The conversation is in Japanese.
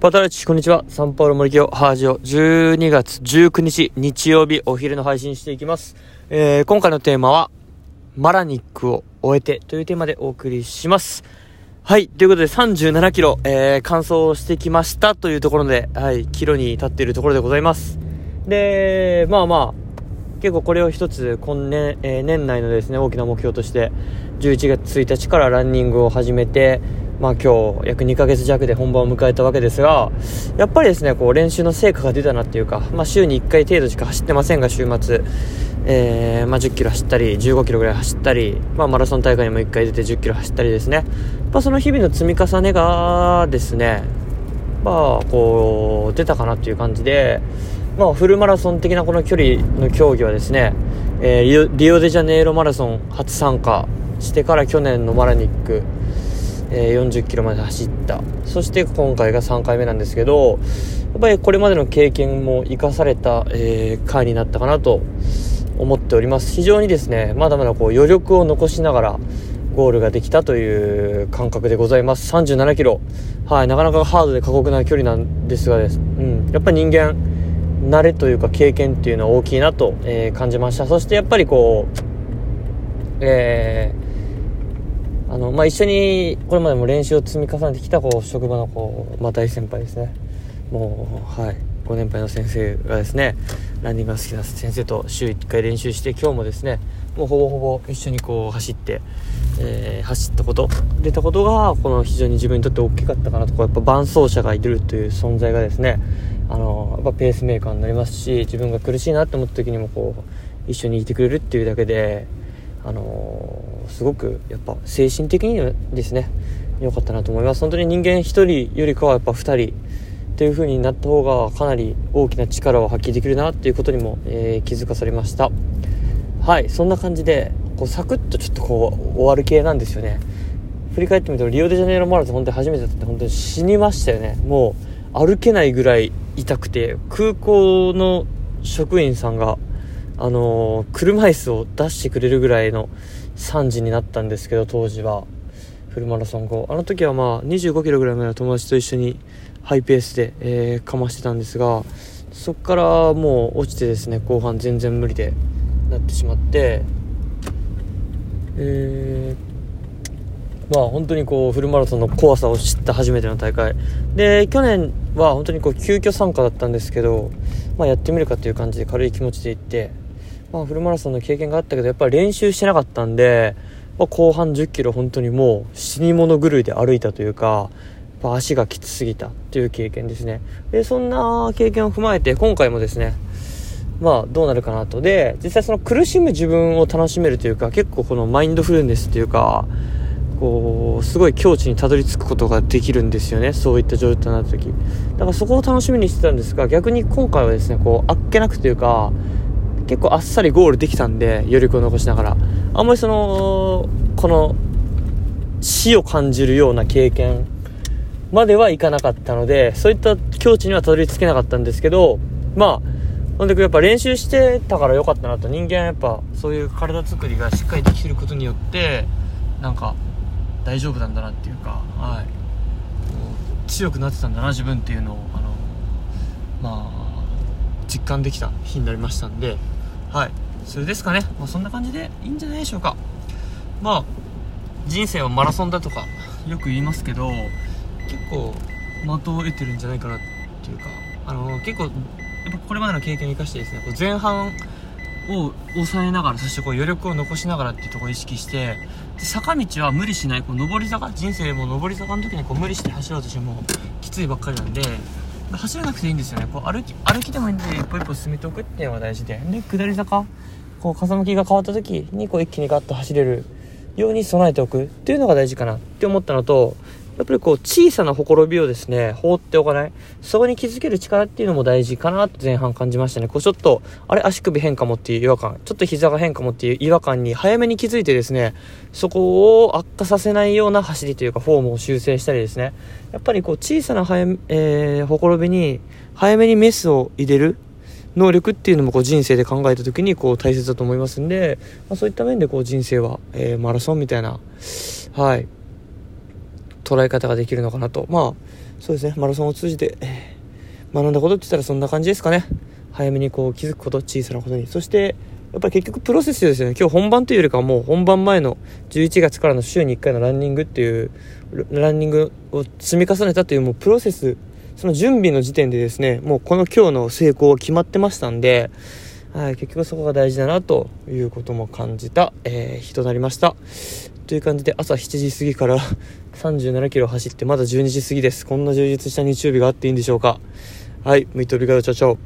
パタラチ、こんにちは。サンパウロ森清ハージオ、12月19日、日曜日、お昼の配信していきます。えー、今回のテーマは、マラニックを終えてというテーマでお送りします。はい。ということで、37キロ、えー、完走してきましたというところで、はい、キロに立っているところでございます。で、まあまあ、結構これを一つ、今年、えー、年内のですね、大きな目標として、11月1日からランニングを始めて、まあ今日約2ヶ月弱で本番を迎えたわけですが、やっぱりですね、こう練習の成果が出たなっていうか、まあ週に1回程度しか走ってませんが、週末、えー、まあ10キロ走ったり、15キロぐらい走ったり、まあマラソン大会にも1回出て10キロ走ったりですね。まあその日々の積み重ねがですね、まあこう、出たかなっていう感じで、まあフルマラソン的なこの距離の競技はですね、えー、リオデジャネイロマラソン初参加してから去年のマラニック、えー、40キロまで走った。そして今回が3回目なんですけどやっぱりこれまでの経験も生かされた、えー、回になったかなと思っております。非常にですねまだまだこう余力を残しながらゴールができたという感覚でございます。37キロ。はいなかなかハードで過酷な距離なんですがです、うん、やっぱり人間慣れというか経験っていうのは大きいなと、えー、感じました。そしてやっぱりこうえーあの、まあ、一緒にこれまでも練習を積み重ねてきたこう職場のこう、まあ、大先輩ですね。もうはい。ご年配の先生がですねランニングが好きな先生と週1回練習して今日もですねもうほぼほぼ一緒にこう走って、えー、走ったこと出たことがこの非常に自分にとって大きかったかなと。かやっぱ伴走者がいるという存在がですねあのやっぱペースメーカーになりますし自分が苦しいなって思った時にもこう一緒にいてくれるっていうだけであの、すごくやっぱ精神的にですね良かったなと思います。本当に人間1人よりかはやっぱ2人という風になった方がかなり大きな力を発揮できるなっていうことにも、えー、気づかされました。はいそんな感じでこうサクッとちょっとこう終わる系なんですよね。振り返ってみるとリオデジャネイロマラソン本当に初めてだって本当に死にましたよね。もう歩けないぐらい痛くて空港の職員さんがあのー、車椅子を出してくれるぐらいの3時になったんですけど当時は。フルマラソン後。あの時はまあ2 5キロぐらいまでは友達と一緒にハイペースで、えー、かましてたんですがそこからもう落ちてですね後半全然無理でなってしまってえー、まあ本当にこうフルマラソンの怖さを知った初めての大会。で去年は本当にこう急遽参加だったんですけど、まあ、やってみるかという感じで軽い気持ちで行ってまあ、フルマラソンの経験があったけどやっぱり練習してなかったんで、まあ、後半1 0キロ本当にもう死に物狂いで歩いたというか足がきつすぎたという経験ですね。でそんな経験を踏まえて今回もですねまあどうなるかなと。で実際その苦しむ自分を楽しめるというか結構このマインドフルネスというかこうすごい境地にたどり着くことができるんですよね。そういった状態になった時。だからそこを楽しみにしてたんですが逆に今回はですねこうあっけなくというか結構あっさりゴールできたんで余力を残しながら。あんまりそのこの死を感じるような経験まではいかなかったのでそういった境地にはたどり着けなかったんですけどまあほんでやっぱ練習してたから良かったなと。人間やっぱそういう体作りがしっかりできてることによってなんか大丈夫なんだなっていうかはい。強くなってたんだな自分っていうのをあのまあ実感できた日になりましたんで。はい。それですかね、まあ、そんな感じでいいんじゃないでしょうか。まあ人生はマラソンだとかよく言いますけど結構的を得てるんじゃないかなっていうかあの結構やっぱこれまでの経験を生かしてですねこう前半を抑えながらそしてこう余力を残しながらっていうところを意識してで坂道は無理しないこう上り坂人生も上り坂の時にこう無理して走ろうとしてもきついばっかりなんで走らなくていいんですよね。こう歩き歩きでもいいんで一歩一歩進めておくっていうのが大事でで下り坂。こう風向きが変わった時にこう一気にガッと走れるように備えておくっていうのが大事かなって思ったのとやっぱりこう小さなほころびをですね放っておかない。そこに気づける力っていうのも大事かなと前半感じましたね。こうちょっとあれ？足首変かもっていう違和感。ちょっと膝が変かもっていう違和感に早めに気づいてですねそこを悪化させないような走りというかフォームを修正したりですね。やっぱりこう小さな早、えー、ほころびに早めにメスを入れる能力っていうのもこう人生で考えた時にこう大切だと思いますんで、まあ、そういった面でこう人生は、えー、マラソンみたいなはい。捉え方ができるのかなと。まあ、そうですね、マラソンを通じて、えー、学んだことって言ったらそんな感じですかね。早めにこう気づくこと、小さなことに。そして、やっぱり結局プロセスですよね。今日本番というよりかはもう本番前の11月からの週に1回のランニングっていう、ランニングを積み重ねたというもうプロセス、その準備の時点でですね、もうこの今日の成功は決まってましたんで、はい、結局そこが大事だなということも感じた、えー、日となりました。という感じで朝7時過ぎから 37キロ走ってまだ12時過ぎです。こんな充実した日曜日があっていいんでしょうか。はい、ムイトビガヨチャチャ。